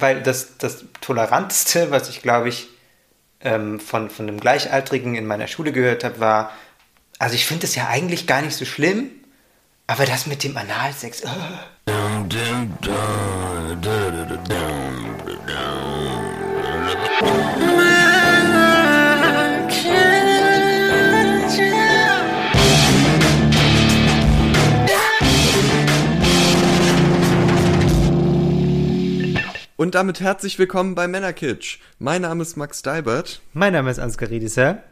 weil das, das Toleranteste, was ich glaube ich ähm, von, von einem Gleichaltrigen in meiner Schule gehört habe, war, also ich finde es ja eigentlich gar nicht so schlimm, aber das mit dem Analsex. Oh. Und damit herzlich willkommen bei Männerkitsch. Mein Name ist Max Deibert. Mein Name ist Ansgar Riedisser.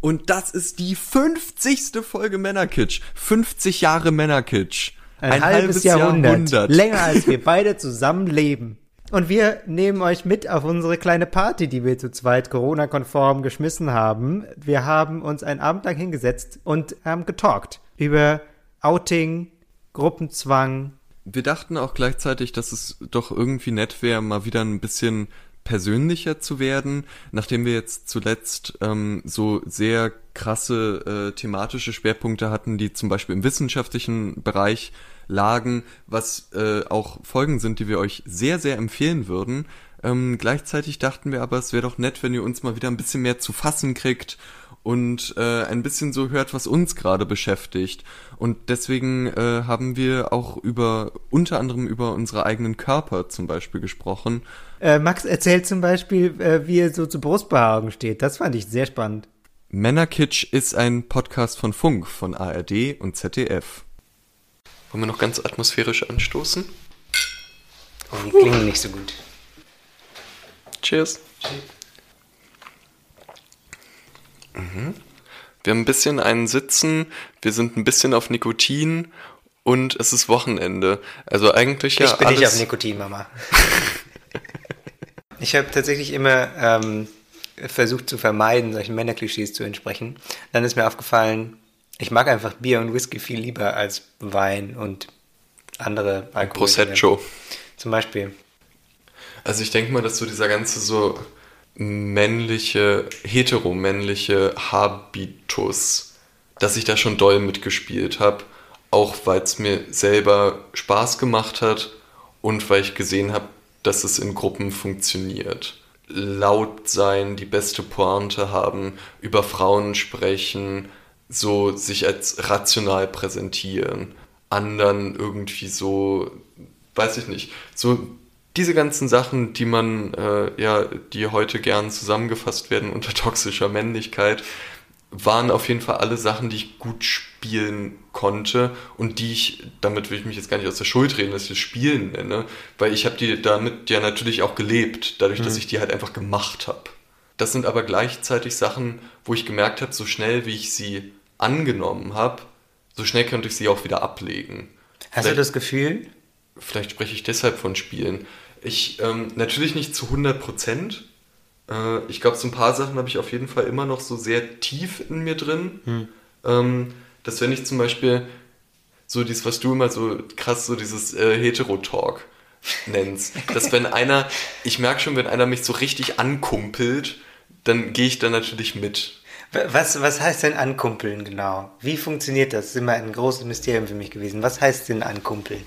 Und das ist die 50. Folge Männerkitsch. 50 Jahre Männerkitsch. Ein, Ein halbes, halbes Jahrhundert. Jahrhundert. Länger als wir beide zusammen leben. Und wir nehmen euch mit auf unsere kleine Party, die wir zu zweit Corona-konform geschmissen haben. Wir haben uns einen Abend lang hingesetzt und haben getalkt über Outing, Gruppenzwang, wir dachten auch gleichzeitig, dass es doch irgendwie nett wäre, mal wieder ein bisschen persönlicher zu werden, nachdem wir jetzt zuletzt ähm, so sehr krasse äh, thematische Schwerpunkte hatten, die zum Beispiel im wissenschaftlichen Bereich lagen, was äh, auch Folgen sind, die wir euch sehr, sehr empfehlen würden. Ähm, gleichzeitig dachten wir aber, es wäre doch nett, wenn ihr uns mal wieder ein bisschen mehr zu fassen kriegt und äh, ein bisschen so hört, was uns gerade beschäftigt. Und deswegen äh, haben wir auch über unter anderem über unsere eigenen Körper zum Beispiel gesprochen. Äh, Max erzählt zum Beispiel, äh, wie er so zu Brustbehaarung steht. Das fand ich sehr spannend. Männerkitsch ist ein Podcast von Funk, von ARD und ZDF. Wollen wir noch ganz atmosphärisch anstoßen? Oh, die klingen nicht so gut. Cheers. Cheers. Mhm. Wir haben ein bisschen einen Sitzen, wir sind ein bisschen auf Nikotin und es ist Wochenende. Also eigentlich ja. Ich bin alles nicht auf Nikotin, Mama. ich habe tatsächlich immer ähm, versucht zu vermeiden, solchen Männerklischees zu entsprechen. Dann ist mir aufgefallen, ich mag einfach Bier und Whisky viel lieber als Wein und andere Alkohol. Prosecco. Zum Beispiel. Also ich denke mal, dass so dieser ganze so männliche, heteromännliche Habitus, dass ich da schon doll mitgespielt habe, auch weil es mir selber Spaß gemacht hat und weil ich gesehen habe, dass es in Gruppen funktioniert. Laut sein, die beste Pointe haben, über Frauen sprechen, so sich als rational präsentieren, anderen irgendwie so, weiß ich nicht, so diese ganzen Sachen, die man, äh, ja, die heute gern zusammengefasst werden unter toxischer Männlichkeit, waren auf jeden Fall alle Sachen, die ich gut spielen konnte und die ich, damit will ich mich jetzt gar nicht aus der Schuld reden, dass ich das Spielen nenne, weil ich habe die damit ja natürlich auch gelebt, dadurch, mhm. dass ich die halt einfach gemacht habe. Das sind aber gleichzeitig Sachen, wo ich gemerkt habe, so schnell wie ich sie angenommen habe, so schnell könnte ich sie auch wieder ablegen. Hast vielleicht, du das Gefühl? Vielleicht spreche ich deshalb von Spielen. Ich, ähm, natürlich nicht zu 100 Prozent. Äh, ich glaube, so ein paar Sachen habe ich auf jeden Fall immer noch so sehr tief in mir drin. Hm. Ähm, dass wenn ich zum Beispiel so dieses, was du immer so krass, so dieses äh, Hetero-Talk nennst, dass wenn einer, ich merke schon, wenn einer mich so richtig ankumpelt, dann gehe ich da natürlich mit. Was, was heißt denn ankumpeln genau? Wie funktioniert das? Das ist immer ein großes Mysterium für mich gewesen. Was heißt denn ankumpeln?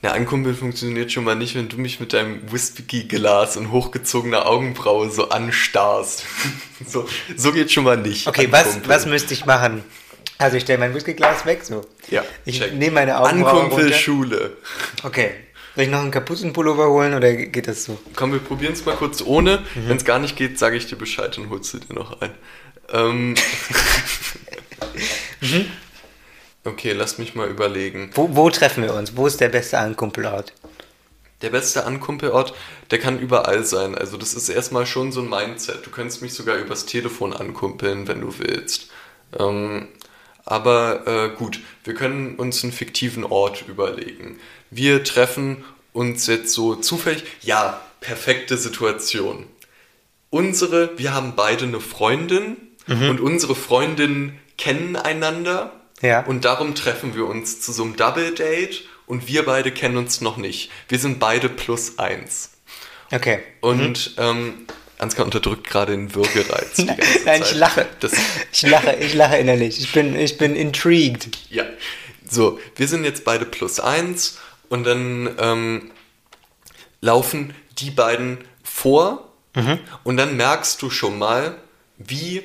Ja, Ankumpel funktioniert schon mal nicht, wenn du mich mit deinem Whisky-Glas und hochgezogener Augenbraue so anstarrst. so, so geht schon mal nicht. Okay, was, was müsste ich machen? Also ich stelle mein Whiskyglas weg, so. Ja. Ich nehme meine Augenbraue Ankumpel Schule. Okay. Soll ich noch einen Kapuzenpullover holen oder geht das so? Komm, wir probieren es mal kurz ohne. Mhm. Wenn es gar nicht geht, sage ich dir Bescheid und holst du dir noch ein. Ähm. mhm. Okay, lass mich mal überlegen. Wo, wo treffen wir uns? Wo ist der beste Ankumpelort? Der beste Ankumpelort, der kann überall sein. Also das ist erstmal schon so ein Mindset. Du könntest mich sogar übers Telefon ankumpeln, wenn du willst. Ähm, aber äh, gut, wir können uns einen fiktiven Ort überlegen. Wir treffen uns jetzt so zufällig. Ja, perfekte Situation. Unsere, wir haben beide eine Freundin mhm. und unsere Freundinnen kennen einander ja. Und darum treffen wir uns zu so einem Double Date und wir beide kennen uns noch nicht. Wir sind beide plus eins. Okay. Und mhm. ähm, Ansgar unterdrückt gerade den Würgereiz. nein, nein ich lache. Das ich lache, ich lache innerlich. Ich bin, ich bin intrigued. Ja. So, wir sind jetzt beide plus eins und dann ähm, laufen die beiden vor mhm. und dann merkst du schon mal, wie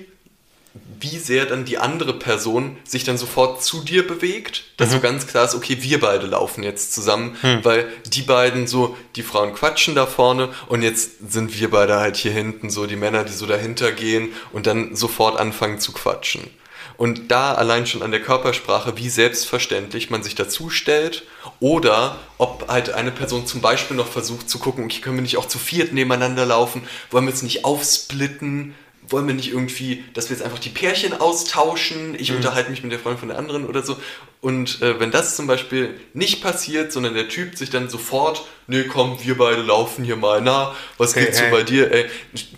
wie sehr dann die andere Person sich dann sofort zu dir bewegt, dass mhm. so ganz klar ist, okay, wir beide laufen jetzt zusammen, mhm. weil die beiden so, die Frauen quatschen da vorne und jetzt sind wir beide halt hier hinten, so die Männer, die so dahinter gehen und dann sofort anfangen zu quatschen. Und da allein schon an der Körpersprache, wie selbstverständlich man sich dazu stellt oder ob halt eine Person zum Beispiel noch versucht zu gucken, okay, können wir nicht auch zu viert nebeneinander laufen, wollen wir jetzt nicht aufsplitten, wollen wir nicht irgendwie, dass wir jetzt einfach die Pärchen austauschen, ich mhm. unterhalte mich mit der Freundin von der anderen oder so. Und äh, wenn das zum Beispiel nicht passiert, sondern der Typ sich dann sofort, nee, komm, wir beide laufen hier mal, na, was hey, geht hey. so bei dir, ey,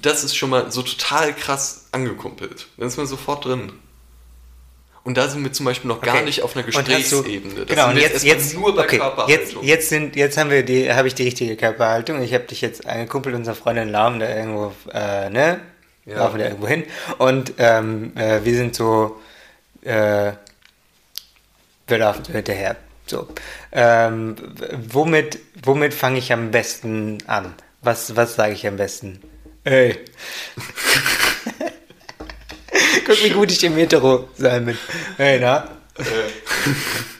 das ist schon mal so total krass angekumpelt. Dann ist man sofort drin. Und da sind wir zum Beispiel noch okay. gar nicht auf einer Gesprächsebene. genau, und jetzt, jetzt, nur bei okay, Körperhaltung. Jetzt, jetzt, sind, jetzt haben wir die, habe ich die richtige Körperhaltung. Ich habe dich jetzt angekumpelt, unserer Freundin Laum, da irgendwo, äh, ne, ja. laufen wir irgendwo hin. Und ähm, äh, wir sind so, äh, wir laufen so hinterher. So. Ähm, womit womit fange ich am besten an? Was, was sage ich am besten? Ey. Guck, wie gut ich im Hetero sein bin. Hey, na? Äh.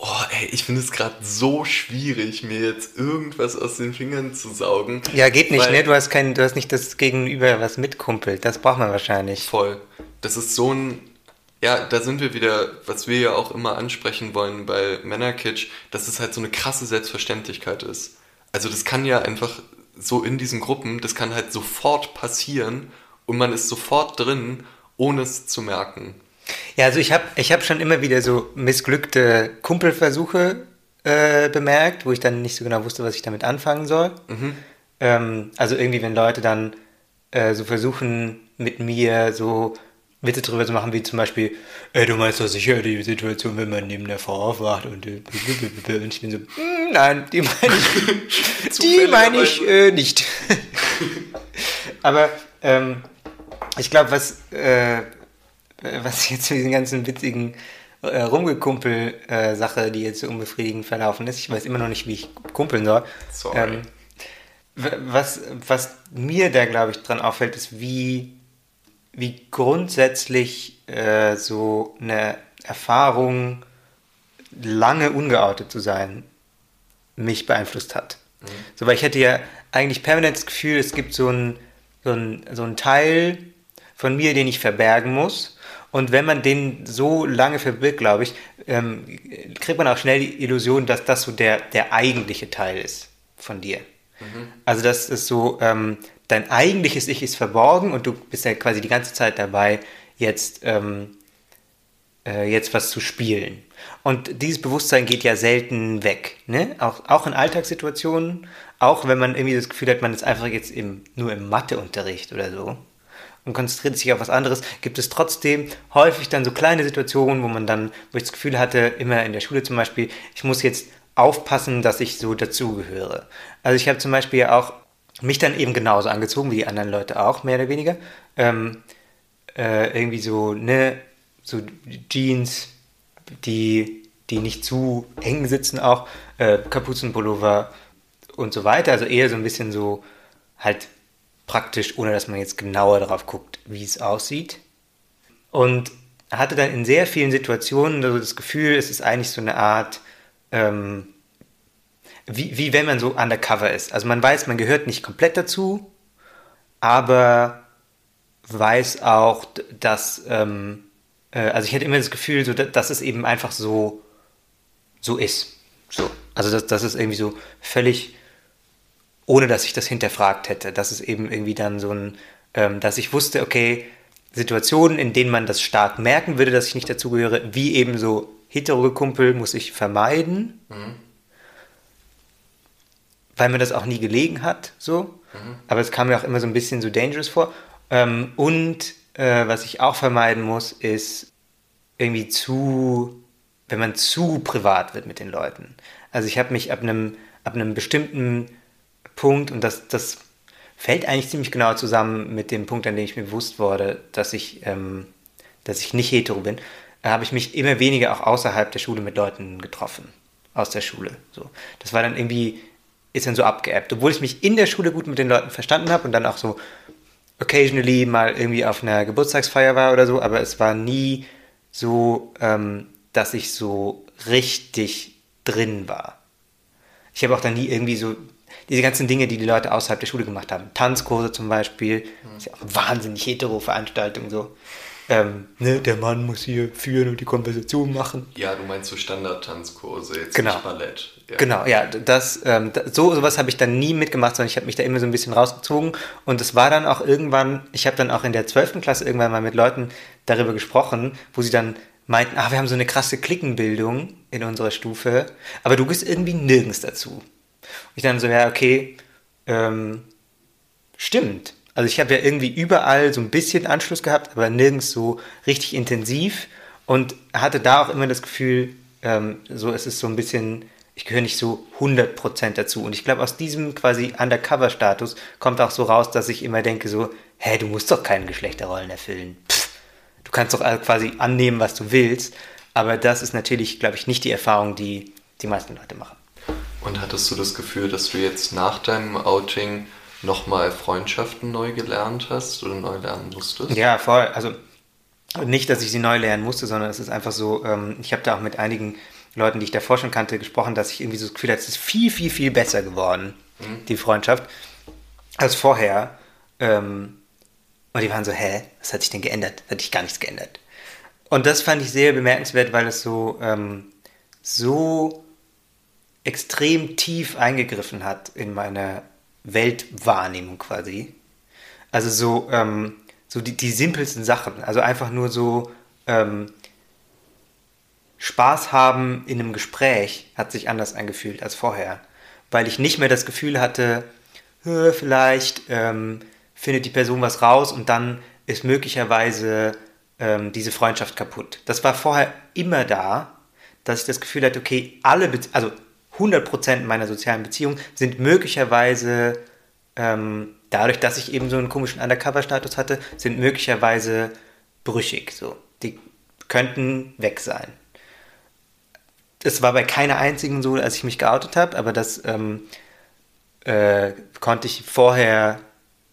Oh, ey, ich finde es gerade so schwierig, mir jetzt irgendwas aus den Fingern zu saugen. Ja, geht nicht, ne? Du hast, kein, du hast nicht das Gegenüber, was mitkumpelt. Das braucht man wahrscheinlich. Voll. Das ist so ein. Ja, da sind wir wieder, was wir ja auch immer ansprechen wollen bei Männerkitsch, dass es halt so eine krasse Selbstverständlichkeit ist. Also, das kann ja einfach so in diesen Gruppen, das kann halt sofort passieren und man ist sofort drin, ohne es zu merken. Ja, also ich habe ich hab schon immer wieder so missglückte Kumpelversuche äh, bemerkt, wo ich dann nicht so genau wusste, was ich damit anfangen soll. Mhm. Ähm, also irgendwie, wenn Leute dann äh, so versuchen, mit mir so Witze darüber zu machen, wie zum Beispiel, ey, du meinst doch sicher die Situation, wenn man neben der Frau aufwacht und, äh, und ich bin so, mm, nein, die meine ich, die meine ich äh, nicht. Aber ähm, ich glaube, was, äh, was jetzt mit diesen ganzen witzigen äh, Rumgekumpel-Sache, äh, die jetzt so unbefriedigend verlaufen ist, ich weiß immer noch nicht, wie ich kumpeln soll. Sorry. Ähm, was, was mir da, glaube ich, dran auffällt, ist, wie, wie grundsätzlich äh, so eine Erfahrung, lange ungeoutet zu sein, mich beeinflusst hat. Mhm. So, weil ich hätte ja eigentlich permanent das Gefühl, es gibt so einen so so ein Teil von mir, den ich verbergen muss und wenn man den so lange verbirgt, glaube ich, ähm, kriegt man auch schnell die Illusion, dass das so der, der eigentliche Teil ist von dir. Mhm. Also das ist so, ähm, dein eigentliches Ich ist verborgen und du bist ja quasi die ganze Zeit dabei, jetzt, ähm, äh, jetzt was zu spielen. Und dieses Bewusstsein geht ja selten weg. Ne? Auch, auch in Alltagssituationen, auch wenn man irgendwie das Gefühl hat, man ist einfach jetzt im, nur im Matheunterricht oder so und konzentriert sich auf was anderes, gibt es trotzdem häufig dann so kleine Situationen, wo man dann, wo ich das Gefühl hatte, immer in der Schule zum Beispiel, ich muss jetzt aufpassen, dass ich so dazugehöre. Also ich habe zum Beispiel ja auch mich dann eben genauso angezogen wie die anderen Leute auch, mehr oder weniger. Ähm, äh, irgendwie so, ne, so Jeans, die, die nicht zu eng sitzen auch, äh, Kapuzenpullover und so weiter. Also eher so ein bisschen so halt praktisch, ohne dass man jetzt genauer darauf guckt, wie es aussieht. Und hatte dann in sehr vielen Situationen so das Gefühl, es ist eigentlich so eine Art, ähm, wie, wie wenn man so undercover ist. Also man weiß, man gehört nicht komplett dazu, aber weiß auch, dass, ähm, äh, also ich hatte immer das Gefühl, so, dass es eben einfach so, so ist. So. Also dass, dass es irgendwie so völlig ohne dass ich das hinterfragt hätte. Das ist eben irgendwie dann so ein, ähm, dass ich wusste, okay, Situationen, in denen man das stark merken würde, dass ich nicht dazugehöre, wie eben so hetero Kumpel muss ich vermeiden, mhm. weil mir das auch nie gelegen hat, so. Mhm. Aber es kam mir auch immer so ein bisschen so dangerous vor. Ähm, und äh, was ich auch vermeiden muss, ist irgendwie zu, wenn man zu privat wird mit den Leuten. Also ich habe mich ab einem, ab einem bestimmten Punkt, und das, das fällt eigentlich ziemlich genau zusammen mit dem Punkt, an dem ich mir bewusst wurde, dass ich, ähm, dass ich nicht hetero bin, habe ich mich immer weniger auch außerhalb der Schule mit Leuten getroffen. aus der Schule. So. Das war dann irgendwie, ist dann so abgeappt. Obwohl ich mich in der Schule gut mit den Leuten verstanden habe und dann auch so occasionally mal irgendwie auf einer Geburtstagsfeier war oder so, aber es war nie so, ähm, dass ich so richtig drin war. Ich habe auch dann nie irgendwie so diese ganzen Dinge, die die Leute außerhalb der Schule gemacht haben. Tanzkurse zum Beispiel, das ist ja auch eine wahnsinnig hetero Veranstaltung so. Ähm, ne, der Mann muss hier führen und die Konversation machen. Ja, du meinst so Standard-Tanzkurse, jetzt genau. nicht Ballett. Ja. Genau, ja, das, ähm, so sowas habe ich dann nie mitgemacht, sondern ich habe mich da immer so ein bisschen rausgezogen und es war dann auch irgendwann, ich habe dann auch in der 12. Klasse irgendwann mal mit Leuten darüber gesprochen, wo sie dann meinten, ah, wir haben so eine krasse Klickenbildung in unserer Stufe, aber du bist irgendwie nirgends dazu. Ich dann so, ja, okay, ähm, stimmt. Also ich habe ja irgendwie überall so ein bisschen Anschluss gehabt, aber nirgends so richtig intensiv und hatte da auch immer das Gefühl, ähm, so es ist so ein bisschen, ich gehöre nicht so 100% dazu. Und ich glaube, aus diesem quasi Undercover-Status kommt auch so raus, dass ich immer denke so, hä, du musst doch keine Geschlechterrollen erfüllen. Pff, du kannst doch quasi annehmen, was du willst. Aber das ist natürlich, glaube ich, nicht die Erfahrung, die die meisten Leute machen. Und hattest du das Gefühl, dass du jetzt nach deinem Outing nochmal Freundschaften neu gelernt hast oder neu lernen musstest? Ja, voll. Also nicht, dass ich sie neu lernen musste, sondern es ist einfach so, ähm, ich habe da auch mit einigen Leuten, die ich davor schon kannte, gesprochen, dass ich irgendwie so das Gefühl hatte, es ist viel, viel, viel besser geworden, mhm. die Freundschaft, als vorher. Ähm, und die waren so, hä, was hat sich denn geändert? Hat sich gar nichts geändert. Und das fand ich sehr bemerkenswert, weil es so, ähm, so extrem tief eingegriffen hat in meine Weltwahrnehmung quasi. Also so, ähm, so die, die simpelsten Sachen. Also einfach nur so ähm, Spaß haben in einem Gespräch hat sich anders angefühlt als vorher. Weil ich nicht mehr das Gefühl hatte, vielleicht ähm, findet die Person was raus und dann ist möglicherweise ähm, diese Freundschaft kaputt. Das war vorher immer da, dass ich das Gefühl hatte, okay, alle, Be also 100% meiner sozialen Beziehungen sind möglicherweise, ähm, dadurch, dass ich eben so einen komischen Undercover-Status hatte, sind möglicherweise brüchig. So. Die könnten weg sein. Es war bei keiner einzigen so, als ich mich geoutet habe, aber das ähm, äh, konnte ich vorher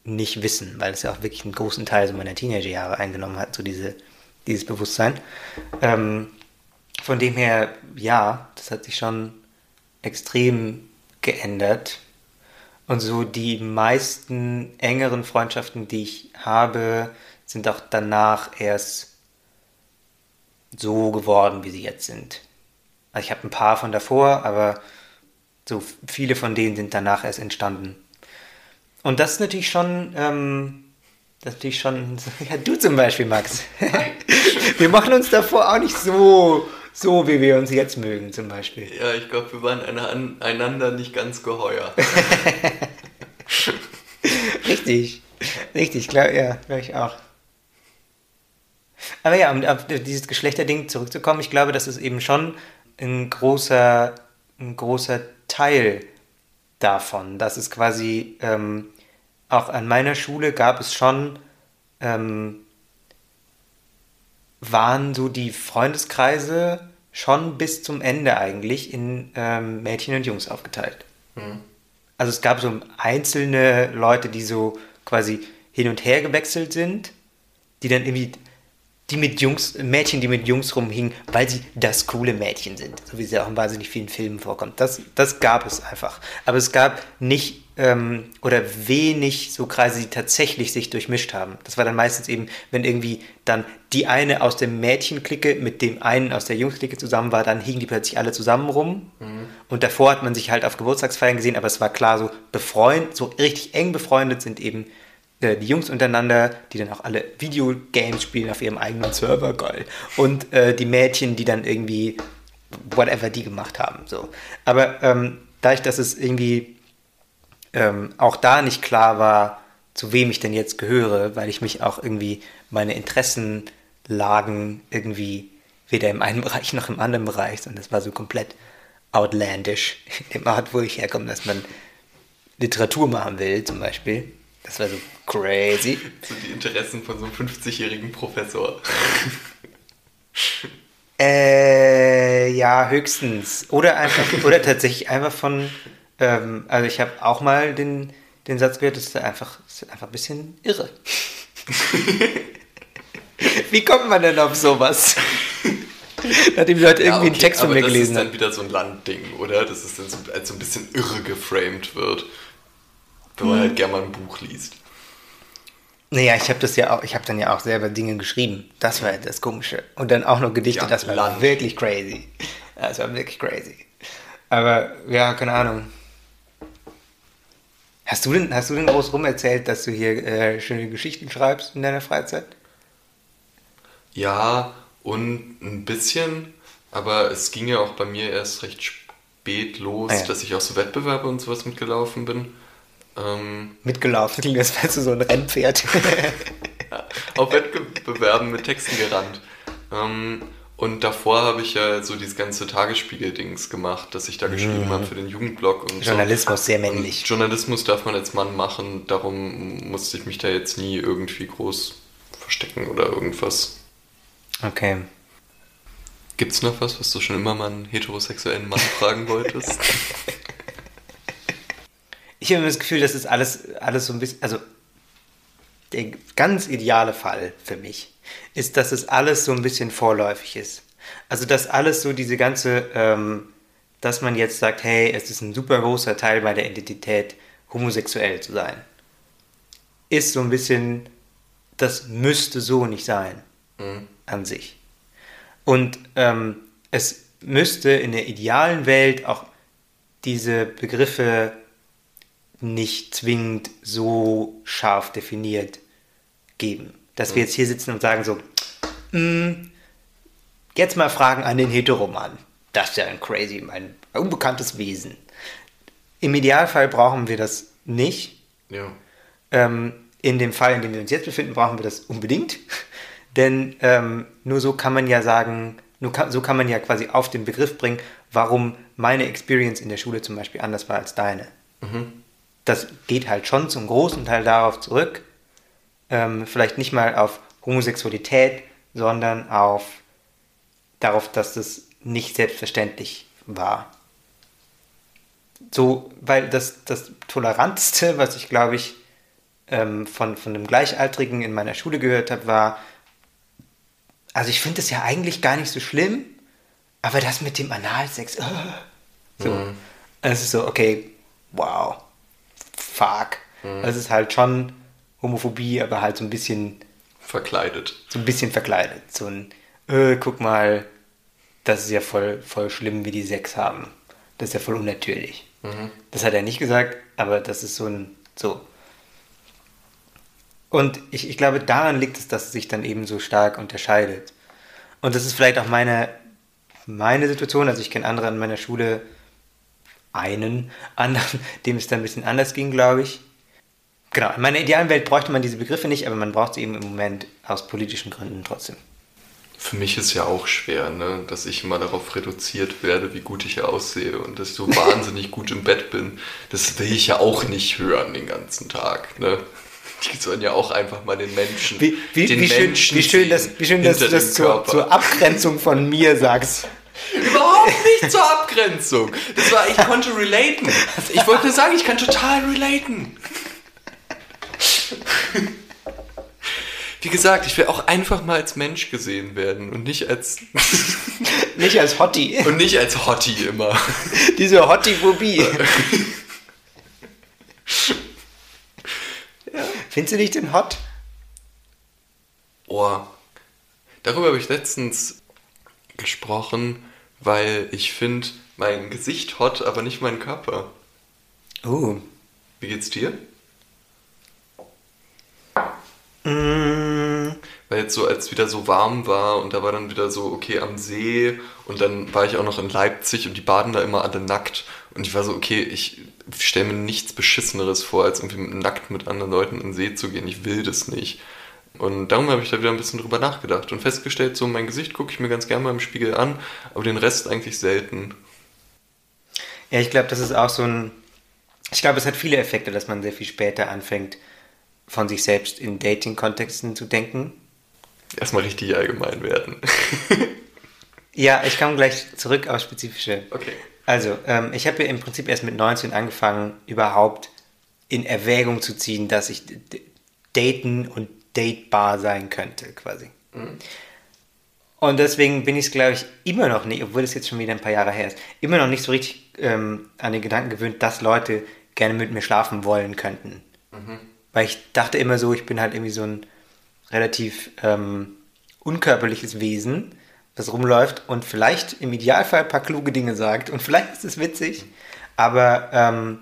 nicht wissen, weil es ja auch wirklich einen großen Teil so meiner Teenagerjahre eingenommen hat, so diese, dieses Bewusstsein. Ähm, von dem her, ja, das hat sich schon extrem geändert. Und so die meisten engeren Freundschaften, die ich habe, sind auch danach erst so geworden, wie sie jetzt sind. Also ich habe ein paar von davor, aber so viele von denen sind danach erst entstanden. Und das ist natürlich schon, ähm, das ist natürlich schon, ja, du zum Beispiel, Max. Wir machen uns davor auch nicht so so wie wir uns jetzt mögen zum Beispiel. Ja, ich glaube, wir waren einander nicht ganz geheuer. richtig, richtig, klar, ja, glaube ich auch. Aber ja, um auf dieses Geschlechterding zurückzukommen, ich glaube, das ist eben schon ein großer, ein großer Teil davon. Das ist quasi, ähm, auch an meiner Schule gab es schon ähm, waren so die Freundeskreise schon bis zum Ende eigentlich in ähm, Mädchen und Jungs aufgeteilt. Mhm. Also es gab so einzelne Leute, die so quasi hin und her gewechselt sind, die dann irgendwie die mit Jungs, Mädchen, die mit Jungs rumhingen, weil sie das coole Mädchen sind, so wie es ja auch in wahnsinnig vielen Filmen vorkommt. Das, das gab es einfach. Aber es gab nicht ähm, oder wenig so Kreise, die tatsächlich sich durchmischt haben. Das war dann meistens eben, wenn irgendwie dann die eine aus der Mädchenklicke mit dem einen aus der Jungsklicke zusammen war, dann hingen die plötzlich alle zusammen rum. Mhm. Und davor hat man sich halt auf Geburtstagsfeiern gesehen, aber es war klar, so befreundet, so richtig eng befreundet sind eben äh, die Jungs untereinander, die dann auch alle Videogames spielen auf ihrem eigenen Server, geil. Und äh, die Mädchen, die dann irgendwie whatever die gemacht haben. So. Aber ähm, dadurch, dass es irgendwie ähm, auch da nicht klar war, zu wem ich denn jetzt gehöre, weil ich mich auch irgendwie meine Interessen lagen irgendwie weder im einen Bereich noch im anderen Bereich, sondern das war so komplett outlandish in dem Art, wo ich herkomme, dass man Literatur machen will, zum Beispiel. Das war so crazy. So die Interessen von so einem 50-jährigen Professor. Äh, ja, höchstens. Oder einfach, oder tatsächlich einfach von, ähm, also ich habe auch mal den, den Satz gehört, das ist einfach, das ist einfach ein bisschen irre. Wie kommt man denn auf sowas? Nachdem die Leute ja, irgendwie okay, einen Text von mir gelesen haben. Das ist dann wieder so ein Landding, oder? Das ist dann so, als so ein bisschen irre geframed wird. Wenn man hm. halt gerne mal ein Buch liest. Naja, ich habe das ja auch, ich habe dann ja auch selber Dinge geschrieben. Das war das Komische. Und dann auch noch Gedichte, ja, das war Land. wirklich crazy. Das war wirklich crazy. Aber ja, keine Ahnung. Hast du denn, hast du denn groß rum erzählt, dass du hier äh, schöne Geschichten schreibst in deiner Freizeit? Ja, und ein bisschen, aber es ging ja auch bei mir erst recht spät los, ah, ja. dass ich auch so Wettbewerbe und sowas mitgelaufen bin. Ähm, Mitgelaufen klingt, als wärst du so ein Rennpferd. auf Wettbewerben mit Texten gerannt. Ähm, und davor habe ich ja so dieses ganze Tagesspiegel-Dings gemacht, dass ich da geschrieben mm. habe für den Jugendblog. Und Journalismus, so. sehr männlich. Und Journalismus darf man als Mann machen, darum musste ich mich da jetzt nie irgendwie groß verstecken oder irgendwas. Okay. Gibt's noch was, was du schon immer mal einen heterosexuellen Mann fragen wolltest? ich habe das Gefühl, das ist alles, alles so ein bisschen, also der ganz ideale Fall für mich ist, dass es alles so ein bisschen vorläufig ist. Also dass alles so diese ganze, ähm, dass man jetzt sagt, hey, es ist ein super großer Teil bei der Identität, homosexuell zu sein, ist so ein bisschen, das müsste so nicht sein mhm. an sich. Und ähm, es müsste in der idealen Welt auch diese Begriffe nicht zwingend so scharf definiert geben. Dass wir mhm. jetzt hier sitzen und sagen so, mm, jetzt mal Fragen an den Heteroman. Das ist ja ein crazy, ein unbekanntes Wesen. Im Idealfall brauchen wir das nicht. Ja. Ähm, in dem Fall, in dem wir uns jetzt befinden, brauchen wir das unbedingt. Denn ähm, nur so kann man ja sagen, nur kann, so kann man ja quasi auf den Begriff bringen, warum meine Experience in der Schule zum Beispiel anders war als deine. Mhm das geht halt schon zum großen Teil darauf zurück, ähm, vielleicht nicht mal auf Homosexualität, sondern auf darauf, dass das nicht selbstverständlich war. So, weil das, das Tolerantste, was ich glaube ich ähm, von, von einem Gleichaltrigen in meiner Schule gehört habe, war, also ich finde es ja eigentlich gar nicht so schlimm, aber das mit dem Analsex, uh, so. Mhm. Es ist so, okay, wow fuck. Mhm. Das ist halt schon Homophobie, aber halt so ein bisschen verkleidet. So ein bisschen verkleidet. So ein, äh, guck mal, das ist ja voll, voll schlimm, wie die Sex haben. Das ist ja voll unnatürlich. Mhm. Das hat er nicht gesagt, aber das ist so ein, so. Und ich, ich glaube, daran liegt es, dass es sich dann eben so stark unterscheidet. Und das ist vielleicht auch meine, meine Situation. Also ich kenne andere an meiner Schule, einen anderen, dem es dann ein bisschen anders ging, glaube ich. Genau, in meiner idealen Welt bräuchte man diese Begriffe nicht, aber man braucht sie eben im Moment aus politischen Gründen trotzdem. Für mich ist ja auch schwer, ne, dass ich immer darauf reduziert werde, wie gut ich aussehe und dass ich so wahnsinnig gut im Bett bin. Das will ich ja auch nicht hören den ganzen Tag. Ne? Die sollen ja auch einfach mal den Menschen. Wie, wie, den wie schön, wie schön, dass, wie schön, dass du das zur, zur Abgrenzung von mir sagst. Überhaupt nicht zur Abgrenzung. Das war, ich konnte relaten. Ich wollte nur sagen, ich kann total relaten. Wie gesagt, ich will auch einfach mal als Mensch gesehen werden und nicht als. nicht als Hottie. Und nicht als Hottie immer. Diese Hottie-Phobie. ja. Findest du nicht den Hot? Oh. Darüber habe ich letztens gesprochen, weil ich finde mein Gesicht hot, aber nicht mein Körper. Oh. Wie geht's dir? Mm. Weil jetzt so, als wieder so warm war und da war dann wieder so, okay, am See und dann war ich auch noch in Leipzig und die baden da immer alle nackt und ich war so, okay, ich stelle mir nichts Beschisseneres vor, als irgendwie nackt mit anderen Leuten in den See zu gehen. Ich will das nicht. Und darum habe ich da wieder ein bisschen drüber nachgedacht und festgestellt, so mein Gesicht gucke ich mir ganz gerne mal im Spiegel an, aber den Rest eigentlich selten. Ja, ich glaube, das ist auch so ein. Ich glaube, es hat viele Effekte, dass man sehr viel später anfängt, von sich selbst in Dating-Kontexten zu denken. Erstmal richtig allgemein werden. Ja, ich komme gleich zurück auf spezifische. Okay. Also, ähm, ich habe ja im Prinzip erst mit 19 angefangen, überhaupt in Erwägung zu ziehen, dass ich daten und datebar sein könnte, quasi. Mhm. Und deswegen bin ich es, glaube ich, immer noch nicht, obwohl es jetzt schon wieder ein paar Jahre her ist, immer noch nicht so richtig ähm, an den Gedanken gewöhnt, dass Leute gerne mit mir schlafen wollen könnten. Mhm. Weil ich dachte immer so, ich bin halt irgendwie so ein relativ ähm, unkörperliches Wesen, das rumläuft und vielleicht im Idealfall ein paar kluge Dinge sagt und vielleicht ist es witzig, aber ähm,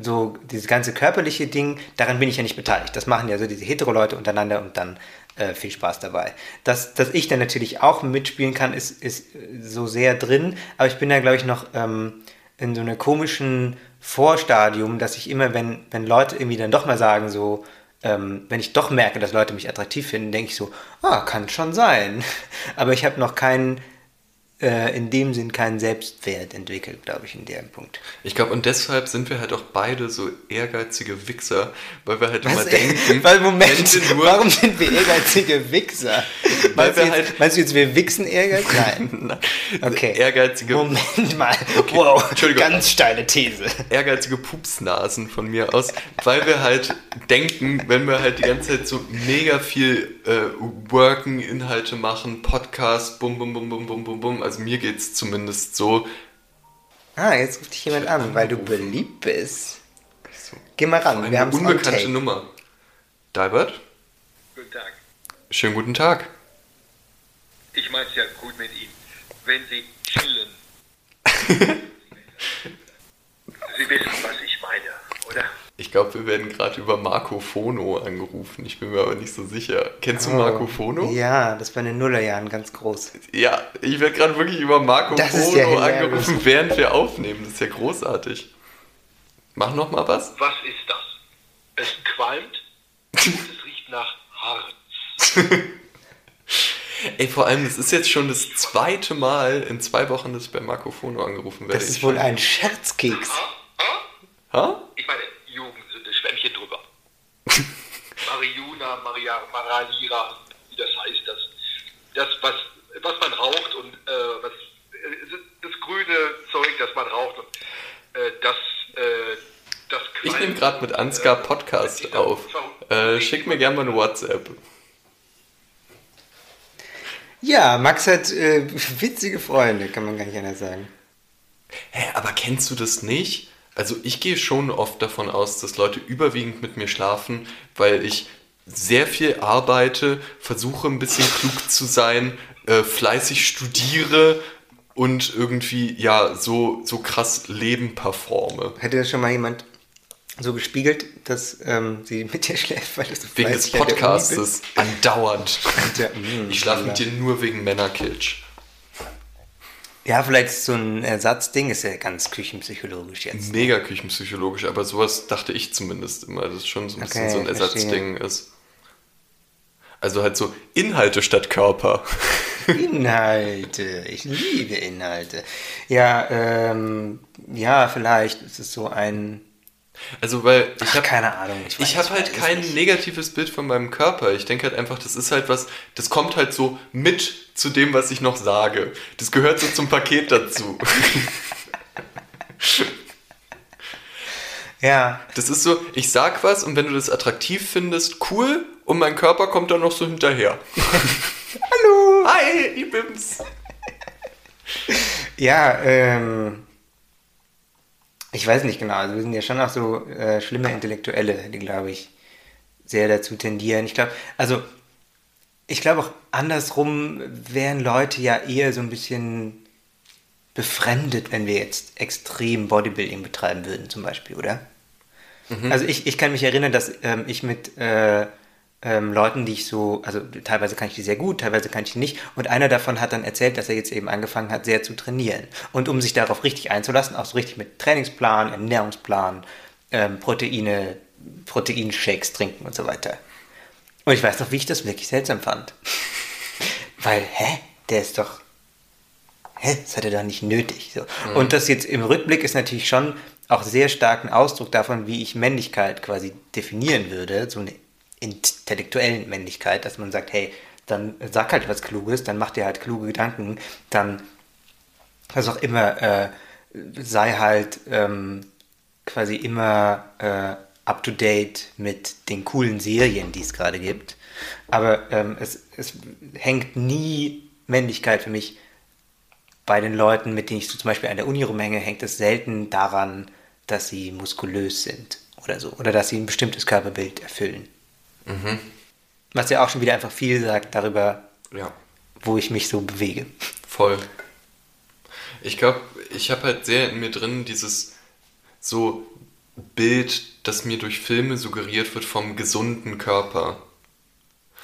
so dieses ganze körperliche Ding, daran bin ich ja nicht beteiligt. Das machen ja so diese Hetero-Leute untereinander und dann äh, viel Spaß dabei. Dass, dass ich dann natürlich auch mitspielen kann, ist, ist so sehr drin, aber ich bin da, glaube ich, noch ähm, in so einem komischen Vorstadium, dass ich immer, wenn, wenn Leute irgendwie dann doch mal sagen, so, ähm, wenn ich doch merke, dass Leute mich attraktiv finden, denke ich so, ah, kann schon sein. Aber ich habe noch keinen äh, in dem Sinn keinen Selbstwert entwickelt, glaube ich, in dem Punkt. Ich glaube, und deshalb sind wir halt auch beide so ehrgeizige Wichser, weil wir halt Was, immer denken. Weil, Moment, warum sind wir ehrgeizige Wichser? Weil meinst, wir du jetzt, halt, meinst du jetzt, wir wichsen ehrgeizig? Nein. Okay. Ehrgeizige. Moment mal. Okay. Wow, Entschuldigung. ganz steile These. Ehrgeizige Pupsnasen von mir aus, weil wir halt denken, wenn wir halt die ganze Zeit so mega viel äh, Worken, Inhalte machen, Podcast, bum, bum, bum, bum, bum, bum, bum, also also mir geht es zumindest so. Ah, jetzt ruft dich jemand an, weil du beliebt bist. So. Geh mal ran, wir haben eine unbekannte Nummer. Dalbert? Guten Tag. Schönen guten Tag. Ich meine es ja gut mit Ihnen. Wenn Sie chillen. Sie wissen, was ich meine, oder? Ich glaube, wir werden gerade über Marco Fono angerufen. Ich bin mir aber nicht so sicher. Kennst oh, du Marco Fono? Ja, das war in den Nullerjahren ganz groß. Ja, ich werde gerade wirklich über Marco das Fono ja angerufen, während wir aufnehmen. Das ist ja großartig. Mach noch mal was. Was ist das? Es qualmt und es riecht nach Harz. Ey, vor allem, es ist jetzt schon das zweite Mal in zwei Wochen, dass ich bei Marco Fono angerufen werde. Das ist wohl ein Scherzkeks. Ha? Ha? ha? Ich meine, Schwämmchen drüber. Mariuna, Maria, Maralira, wie das heißt, das, das was, was man raucht und äh, was, äh, das grüne Zeug, das man raucht und äh, das, äh, das Ich nehme gerade mit Ansgar äh, Podcast auf. Äh, schick mir gerne mal eine WhatsApp. Ja, Max hat witzige Freunde, kann man gar nicht anders sagen. Hä, aber kennst du das nicht? Also ich gehe schon oft davon aus, dass Leute überwiegend mit mir schlafen, weil ich sehr viel arbeite, versuche ein bisschen klug zu sein, äh, fleißig studiere und irgendwie ja so, so krass Leben performe. Hätte das schon mal jemand so gespiegelt, dass ähm, sie mit dir schläft, weil du so Wegen des Podcastes andauernd. Mm, ich schlafe mit dir nur wegen Männerkitsch. Ja, vielleicht so ein Ersatzding ist ja ganz küchenpsychologisch jetzt. Ne? Mega küchenpsychologisch, aber sowas dachte ich zumindest immer, dass es schon so ein bisschen okay, so ein Ersatzding ist. Also halt so Inhalte statt Körper. Inhalte, ich liebe Inhalte. Ja, ähm, ja, vielleicht ist es so ein also, weil ich habe keine Ahnung. Ich, ich habe halt kein nicht. negatives Bild von meinem Körper. Ich denke halt einfach, das ist halt was, das kommt halt so mit zu dem, was ich noch sage. Das gehört so zum Paket dazu. ja. Das ist so, ich sag was und wenn du das attraktiv findest, cool. Und mein Körper kommt dann noch so hinterher. Hallo. Hi, ich bin's. Ja, ähm ich weiß nicht genau, also wir sind ja schon auch so äh, schlimme Intellektuelle, die, glaube ich, sehr dazu tendieren. Ich glaube, also ich glaube auch andersrum wären Leute ja eher so ein bisschen befremdet, wenn wir jetzt extrem Bodybuilding betreiben würden, zum Beispiel, oder? Mhm. Also ich, ich kann mich erinnern, dass ähm, ich mit äh, ähm, Leuten, die ich so, also teilweise kann ich die sehr gut, teilweise kann ich die nicht. Und einer davon hat dann erzählt, dass er jetzt eben angefangen hat, sehr zu trainieren. Und um sich darauf richtig einzulassen, auch so richtig mit Trainingsplan, Ernährungsplan, ähm, Proteine, Proteinshakes trinken und so weiter. Und ich weiß noch, wie ich das wirklich seltsam fand. Weil, hä? Der ist doch. Hä? Das hat er doch nicht nötig. So. Mhm. Und das jetzt im Rückblick ist natürlich schon auch sehr stark ein Ausdruck davon, wie ich Männlichkeit quasi definieren würde. So eine intellektuellen Männlichkeit, dass man sagt, hey, dann sag halt was Kluges, dann mach dir halt kluge Gedanken, dann was auch immer, äh, sei halt ähm, quasi immer äh, up to date mit den coolen Serien, die es gerade gibt. Aber ähm, es, es hängt nie Männlichkeit für mich bei den Leuten, mit denen ich so zum Beispiel an der Uni rumhänge, hängt es selten daran, dass sie muskulös sind oder so. Oder dass sie ein bestimmtes Körperbild erfüllen. Mhm. Was ja auch schon wieder einfach viel sagt darüber, ja. wo ich mich so bewege. Voll. Ich glaube, ich habe halt sehr in mir drin dieses so Bild, das mir durch Filme suggeriert wird vom gesunden Körper.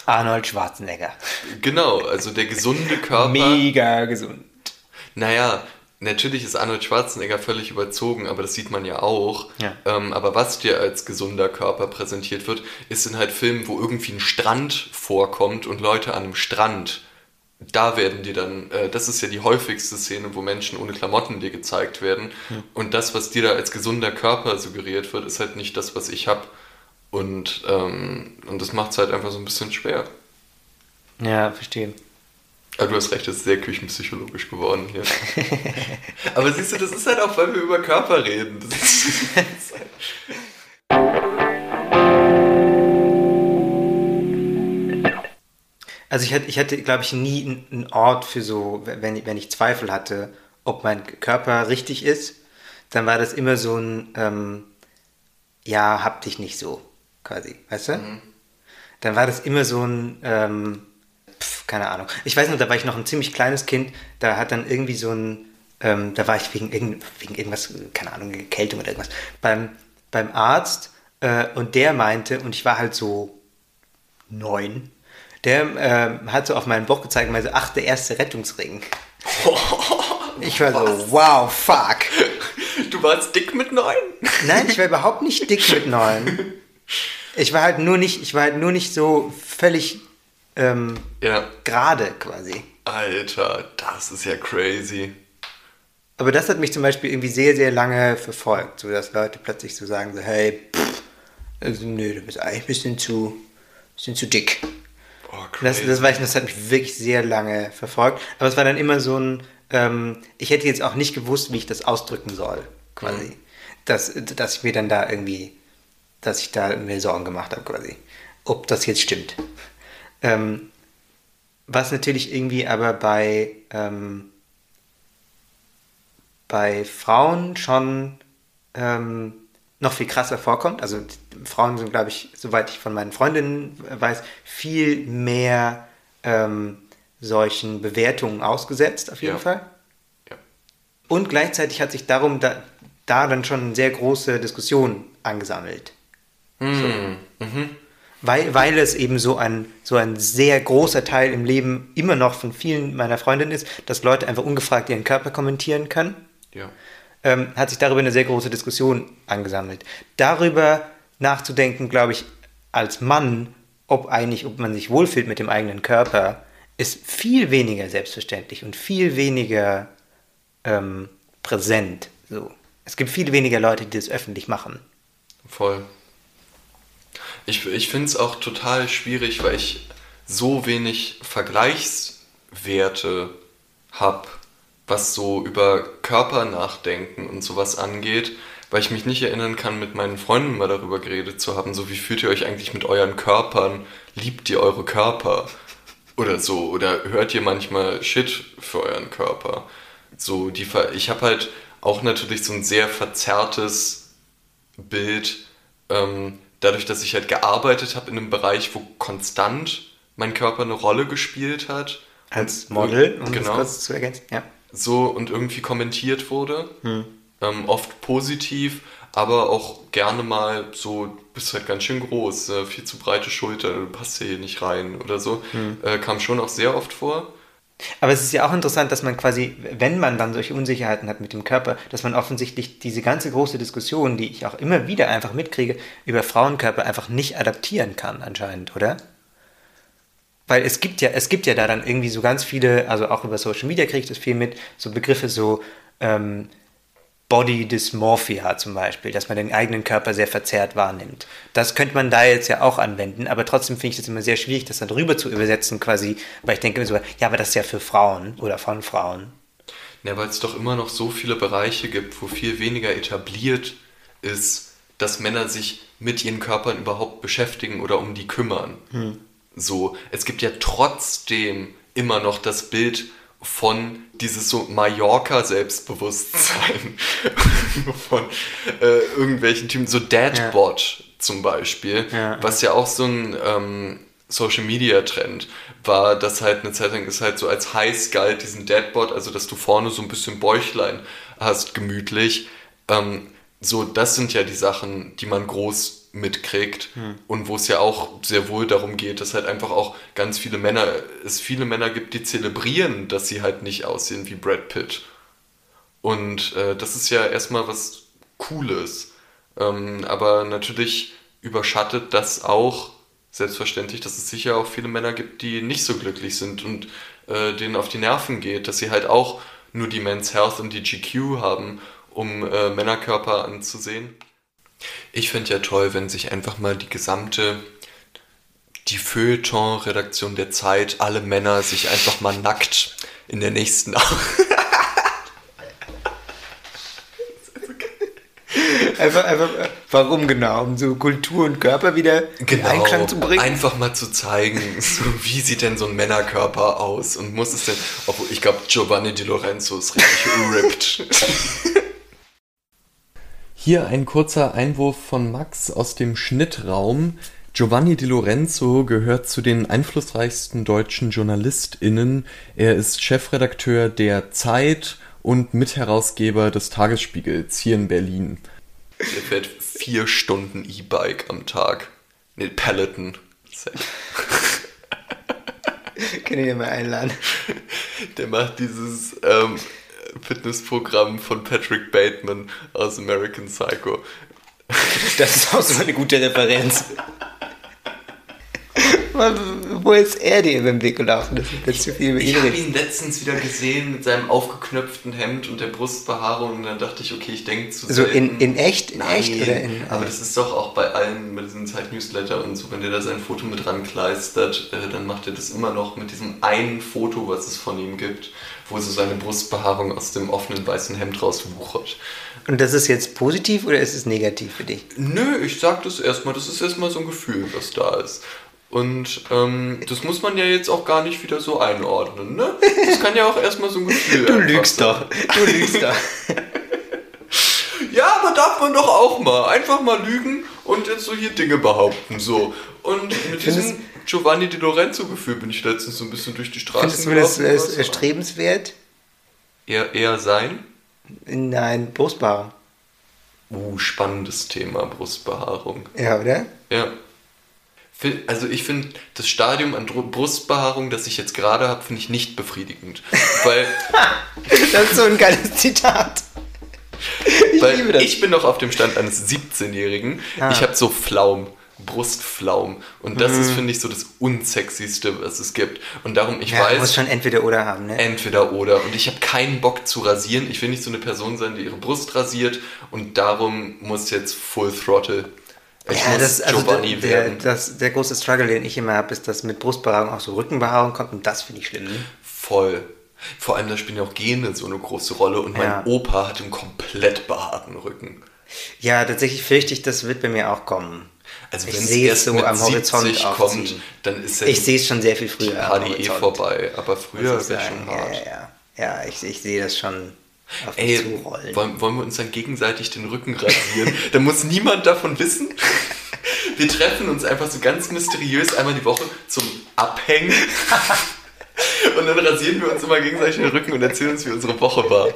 Arnold Schwarzenegger. Genau, also der gesunde Körper. Mega gesund. Naja, natürlich ist Arnold Schwarzenegger völlig überzogen, aber das sieht man ja auch. Ja. Ähm, aber was dir als gesunder Körper präsentiert wird, ist in halt Filmen, wo irgendwie ein Strand vorkommt und Leute an einem Strand da werden die dann, äh, das ist ja die häufigste Szene, wo Menschen ohne Klamotten dir gezeigt werden. Hm. Und das, was dir da als gesunder Körper suggeriert wird, ist halt nicht das, was ich habe. Und, ähm, und das macht es halt einfach so ein bisschen schwer. Ja, verstehe. Aber ah, du hast recht, das ist sehr küchenpsychologisch geworden hier. Aber siehst du, das ist halt auch, weil wir über Körper reden. Das ist, das ist halt Also ich hatte, ich hatte glaube ich, nie einen Ort für so, wenn, wenn ich Zweifel hatte, ob mein Körper richtig ist, dann war das immer so ein, ähm, ja, hab dich nicht so, quasi, weißt du? Mhm. Dann war das immer so ein, ähm, keine Ahnung. Ich weiß noch, da war ich noch ein ziemlich kleines Kind, da hat dann irgendwie so ein, ähm, da war ich wegen, irgend, wegen irgendwas, keine Ahnung, Kältung oder irgendwas, beim, beim Arzt äh, und der meinte, und ich war halt so neun, der äh, hat so auf meinen Bauch gezeigt und meinte, ach, der erste Rettungsring. ich war so, wow, fuck. Du warst dick mit neun? Nein, ich war überhaupt nicht dick mit neun. Ich war halt nur nicht, ich war halt nur nicht so völlig ähm, ja. gerade quasi. Alter, das ist ja crazy. Aber das hat mich zum Beispiel irgendwie sehr, sehr lange verfolgt, so dass Leute plötzlich so sagen so, hey, pff, also, nö, du bist eigentlich ein bisschen zu, bisschen zu dick. Oh, das, das, war, das hat mich wirklich sehr lange verfolgt. Aber es war dann immer so ein, ähm, ich hätte jetzt auch nicht gewusst, wie ich das ausdrücken soll, quasi. Mhm. Dass, dass ich mir dann da irgendwie, dass ich da mir Sorgen gemacht habe, quasi. Ob das jetzt stimmt. Ähm, was natürlich irgendwie aber bei, ähm, bei Frauen schon ähm, noch viel krasser vorkommt. Also Frauen sind, glaube ich, soweit ich von meinen Freundinnen weiß, viel mehr ähm, solchen Bewertungen ausgesetzt, auf jeden ja. Fall. Ja. Und gleichzeitig hat sich darum da, da dann schon eine sehr große Diskussion angesammelt. Mhm. So. Mhm. Weil, weil es eben so ein, so ein sehr großer Teil im Leben immer noch von vielen meiner Freundinnen ist, dass Leute einfach ungefragt ihren Körper kommentieren können. Ja ähm, hat sich darüber eine sehr große Diskussion angesammelt. Darüber nachzudenken, glaube ich, als Mann, ob eigentlich, ob man sich wohlfühlt mit dem eigenen Körper, ist viel weniger selbstverständlich und viel weniger ähm, präsent. So. Es gibt viel weniger Leute, die das öffentlich machen. Voll. Ich, ich finde es auch total schwierig, weil ich so wenig Vergleichswerte habe was so über Körper nachdenken und sowas angeht, weil ich mich nicht erinnern kann, mit meinen Freunden mal darüber geredet zu haben, so wie fühlt ihr euch eigentlich mit euren Körpern? Liebt ihr eure Körper? Oder so, oder hört ihr manchmal Shit für euren Körper? So, die, ich habe halt auch natürlich so ein sehr verzerrtes Bild, ähm, dadurch, dass ich halt gearbeitet habe in einem Bereich, wo konstant mein Körper eine Rolle gespielt hat. Als Model, um genau. das kurz zu ergänzen, ja so und irgendwie kommentiert wurde. Hm. Ähm, oft positiv, aber auch gerne mal so, bist halt ganz schön groß, äh, viel zu breite Schulter, du passt hier nicht rein oder so. Hm. Äh, kam schon auch sehr oft vor. Aber es ist ja auch interessant, dass man quasi, wenn man dann solche Unsicherheiten hat mit dem Körper, dass man offensichtlich diese ganze große Diskussion, die ich auch immer wieder einfach mitkriege, über Frauenkörper einfach nicht adaptieren kann anscheinend, oder? weil es gibt ja, es gibt ja da dann irgendwie so ganz viele, also auch über Social Media kriege ich das viel mit, so Begriffe so, ähm, Body Dysmorphia zum Beispiel, dass man den eigenen Körper sehr verzerrt wahrnimmt. Das könnte man da jetzt ja auch anwenden, aber trotzdem finde ich das immer sehr schwierig, das dann drüber zu übersetzen quasi, weil ich denke immer so, ja, aber das ist ja für Frauen oder von Frauen. Ja, weil es doch immer noch so viele Bereiche gibt, wo viel weniger etabliert ist, dass Männer sich mit ihren Körpern überhaupt beschäftigen oder um die kümmern. Hm. So, es gibt ja trotzdem immer noch das Bild von dieses so Mallorca-Selbstbewusstsein von äh, irgendwelchen Typen, so Dadbot ja. zum Beispiel, ja. was ja auch so ein ähm, Social-Media-Trend war, dass halt eine Zeit lang ist halt so als heiß galt, diesen Deadbot, also dass du vorne so ein bisschen Bäuchlein hast, gemütlich. Ähm, so, das sind ja die Sachen, die man groß mitkriegt hm. und wo es ja auch sehr wohl darum geht, dass halt einfach auch ganz viele Männer, es viele Männer gibt, die zelebrieren, dass sie halt nicht aussehen wie Brad Pitt. Und äh, das ist ja erstmal was Cooles. Ähm, aber natürlich überschattet das auch selbstverständlich, dass es sicher auch viele Männer gibt, die nicht so glücklich sind und äh, denen auf die Nerven geht, dass sie halt auch nur die Men's Health und die GQ haben, um äh, Männerkörper anzusehen. Ich finde ja toll, wenn sich einfach mal die gesamte, die Feuilleton-Redaktion der Zeit, alle Männer sich einfach mal nackt in der nächsten Einfach, einfach, warum genau? Um so Kultur und Körper wieder genau, in Einklang zu bringen? Einfach mal zu zeigen, so, wie sieht denn so ein Männerkörper aus? Und muss es denn, obwohl ich glaube, Giovanni Di Lorenzo ist richtig ripped. Hier ein kurzer Einwurf von Max aus dem Schnittraum. Giovanni Di Lorenzo gehört zu den einflussreichsten deutschen JournalistInnen. Er ist Chefredakteur der Zeit und Mitherausgeber des Tagesspiegels hier in Berlin. Der fährt vier Stunden E-Bike am Tag. Ne, Peloton. Kann ich dir mal einladen. Der macht dieses ähm, Fitnessprogramm von Patrick Bateman aus American Psycho. Das ist auch so eine gute Referenz. Wo ist er dir über den Weg gelaufen? Das ist zu viel über ihn Ich habe ihn letztens wieder gesehen mit seinem aufgeknöpften Hemd und der Brustbehaarung und dann dachte ich, okay, ich denke zu So in, in echt? In Nein, echt? Oder in, aber das ist doch auch bei allen mit diesem Zeit-Newsletter und so, wenn der da sein Foto mit rankleistert, äh, dann macht er das immer noch mit diesem einen Foto, was es von ihm gibt, wo so seine Brustbehaarung aus dem offenen weißen Hemd rauswuchert. Und das ist jetzt positiv oder ist es negativ für dich? Nö, ich sag das erstmal, das ist erstmal so ein Gefühl, was da ist. Und ähm, das muss man ja jetzt auch gar nicht wieder so einordnen, ne? Das kann ja auch erstmal so ein Gefühl Du lügst sein. doch. Du lügst doch. ja, aber darf man doch auch mal. Einfach mal lügen und jetzt so hier Dinge behaupten. So. Und mit diesem Giovanni Di Lorenzo-Gefühl bin ich letztens so ein bisschen durch die Straße Findest du das ist erstrebenswert? Eher, eher sein? Nein, Brustbehaarung. Uh, spannendes Thema, Brustbehaarung. Ja, oder? Ja. Also ich finde das Stadium an Brustbehaarung, das ich jetzt gerade habe, finde ich nicht befriedigend. Weil das ist so ein geiles Zitat. Ich weil liebe das. Ich bin noch auf dem Stand eines 17-Jährigen. Ah. Ich habe so Flaum. Brustflaum. Und das mhm. ist, finde ich, so das Unsexyste, was es gibt. Und darum, ich ja, weiß. Du musst schon entweder oder haben, ne? Entweder oder. Und ich habe keinen Bock zu rasieren. Ich will nicht so eine Person sein, die ihre Brust rasiert. Und darum muss jetzt Full Throttle ich ja, das, also Giovanni der, werden. Der, das, der große Struggle, den ich immer habe, ist, dass mit Brustbehaarung auch so Rückenbehaarung kommt und das finde ich schlimm. Ne? Voll. Vor allem, da spielen ja auch Gene so eine große Rolle und mein Opa hat einen komplett behaarten Rücken. Ja, tatsächlich fürchte ich, das wird bei mir auch kommen. Also wenn es erst so am Horizont kommt, dann ist ja Ich sehe es schon sehr viel früher. Die eh vorbei, aber früher ist es schon hart. Ja, ja, ja. ja ich, ich sehe das schon. Ey, wollen, wollen wir uns dann gegenseitig den Rücken rasieren? da muss niemand davon wissen. Wir treffen uns einfach so ganz mysteriös einmal die Woche zum Abhängen. Und dann rasieren wir uns immer gegenseitig den Rücken und erzählen uns, wie unsere Woche war.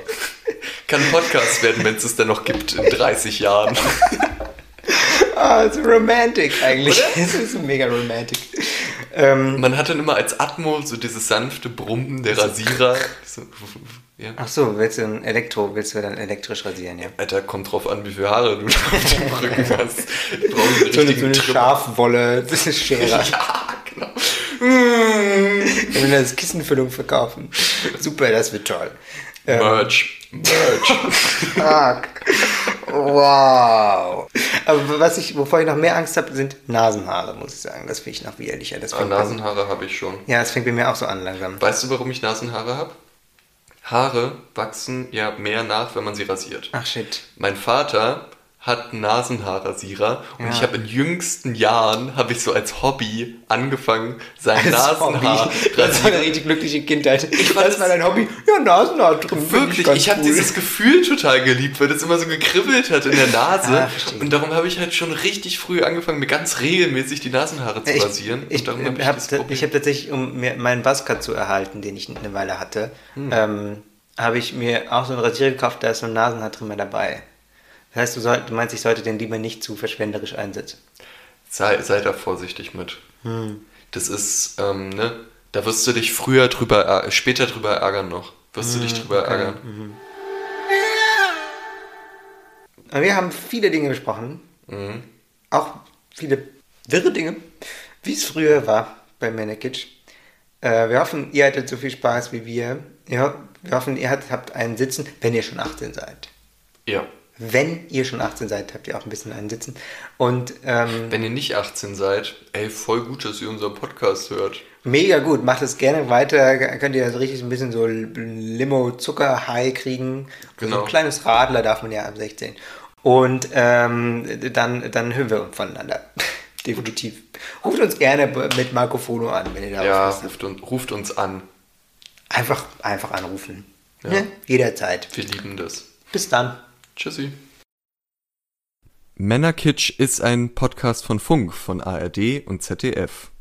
Kann ein Podcast werden, wenn es es dann noch gibt in 30 Jahren. Ah, oh, ist romantic eigentlich. Es ist mega romantic. Ähm, Man hat dann immer als Atmo so dieses sanfte Brummen der Rasierer. So, ja. Ach so, willst du ein Elektro, willst du dann elektrisch rasieren, ja? Alter, kommt drauf an, wie viele Haare du auf dem Rücken hast. Du brauchst eine so eine, so eine Schafwolle, das ist Schere. ja, genau. Wir das Kissenfüllung verkaufen. Super, das wird toll. Ähm, Merch. Merch. Fuck. Wow. Aber was ich, wovor ich noch mehr Angst habe, sind Nasenhaare, muss ich sagen. Das finde ich noch widerlicher. Das ah, Nasenhaare habe ich schon. Ja, das fängt bei mir auch so an langsam. Weißt du, warum ich Nasenhaare habe? Haare wachsen ja mehr nach, wenn man sie rasiert. Ach shit. Mein Vater hat Nasenhaarrasierer. Und ja. ich habe in jüngsten Jahren habe ich so als Hobby angefangen sein Nasenhaar das war eine richtig glückliche Kindheit. Ich weiß mal dein Hobby? Ja Nasenhaar drin wirklich ich, ich habe cool. dieses Gefühl total geliebt weil das immer so gekribbelt hat in der Nase. ah, und darum habe ich halt schon richtig früh angefangen mir ganz regelmäßig die Nasenhaare zu rasieren. Ich, ich habe hab, ich hab tatsächlich um mir meinen Buzzcut zu erhalten den ich eine Weile hatte hm. ähm, habe ich mir auch so einen Rasierer gekauft da ist so ein Nasenhaar drin mehr dabei das heißt, du, soll, du meinst, ich sollte den lieber nicht zu verschwenderisch einsetzen? Sei, sei da vorsichtig mit. Hm. Das ist, ähm, ne, da wirst du dich früher drüber, äh, später drüber ärgern noch. Wirst hm, du dich hm, drüber okay. ärgern. Mhm. Wir haben viele Dinge besprochen. Mhm. Auch viele wirre Dinge, wie es früher war bei Manekitsch. Äh, wir hoffen, ihr hattet so viel Spaß wie wir. Ja, wir hoffen, ihr habt einen Sitzen, wenn ihr schon 18 seid. Ja wenn ihr schon 18 seid, habt ihr auch ein bisschen einen sitzen. Und ähm, wenn ihr nicht 18 seid, ey, voll gut, dass ihr unseren Podcast hört. Mega gut, macht es gerne weiter. Könnt ihr also richtig ein bisschen so Limo-Zucker-High kriegen. Genau. So ein kleines Radler darf man ja ab 16. Und ähm, dann, dann hören wir voneinander. Definitiv. Ruft uns gerne mit Marco Fono an, wenn ihr da Ja, ruft, un ruft uns an. Einfach, einfach anrufen. Ja. Ne? Jederzeit. Wir lieben das. Bis dann. Tschüssi. Männerkitsch ist ein Podcast von Funk, von ARD und ZDF.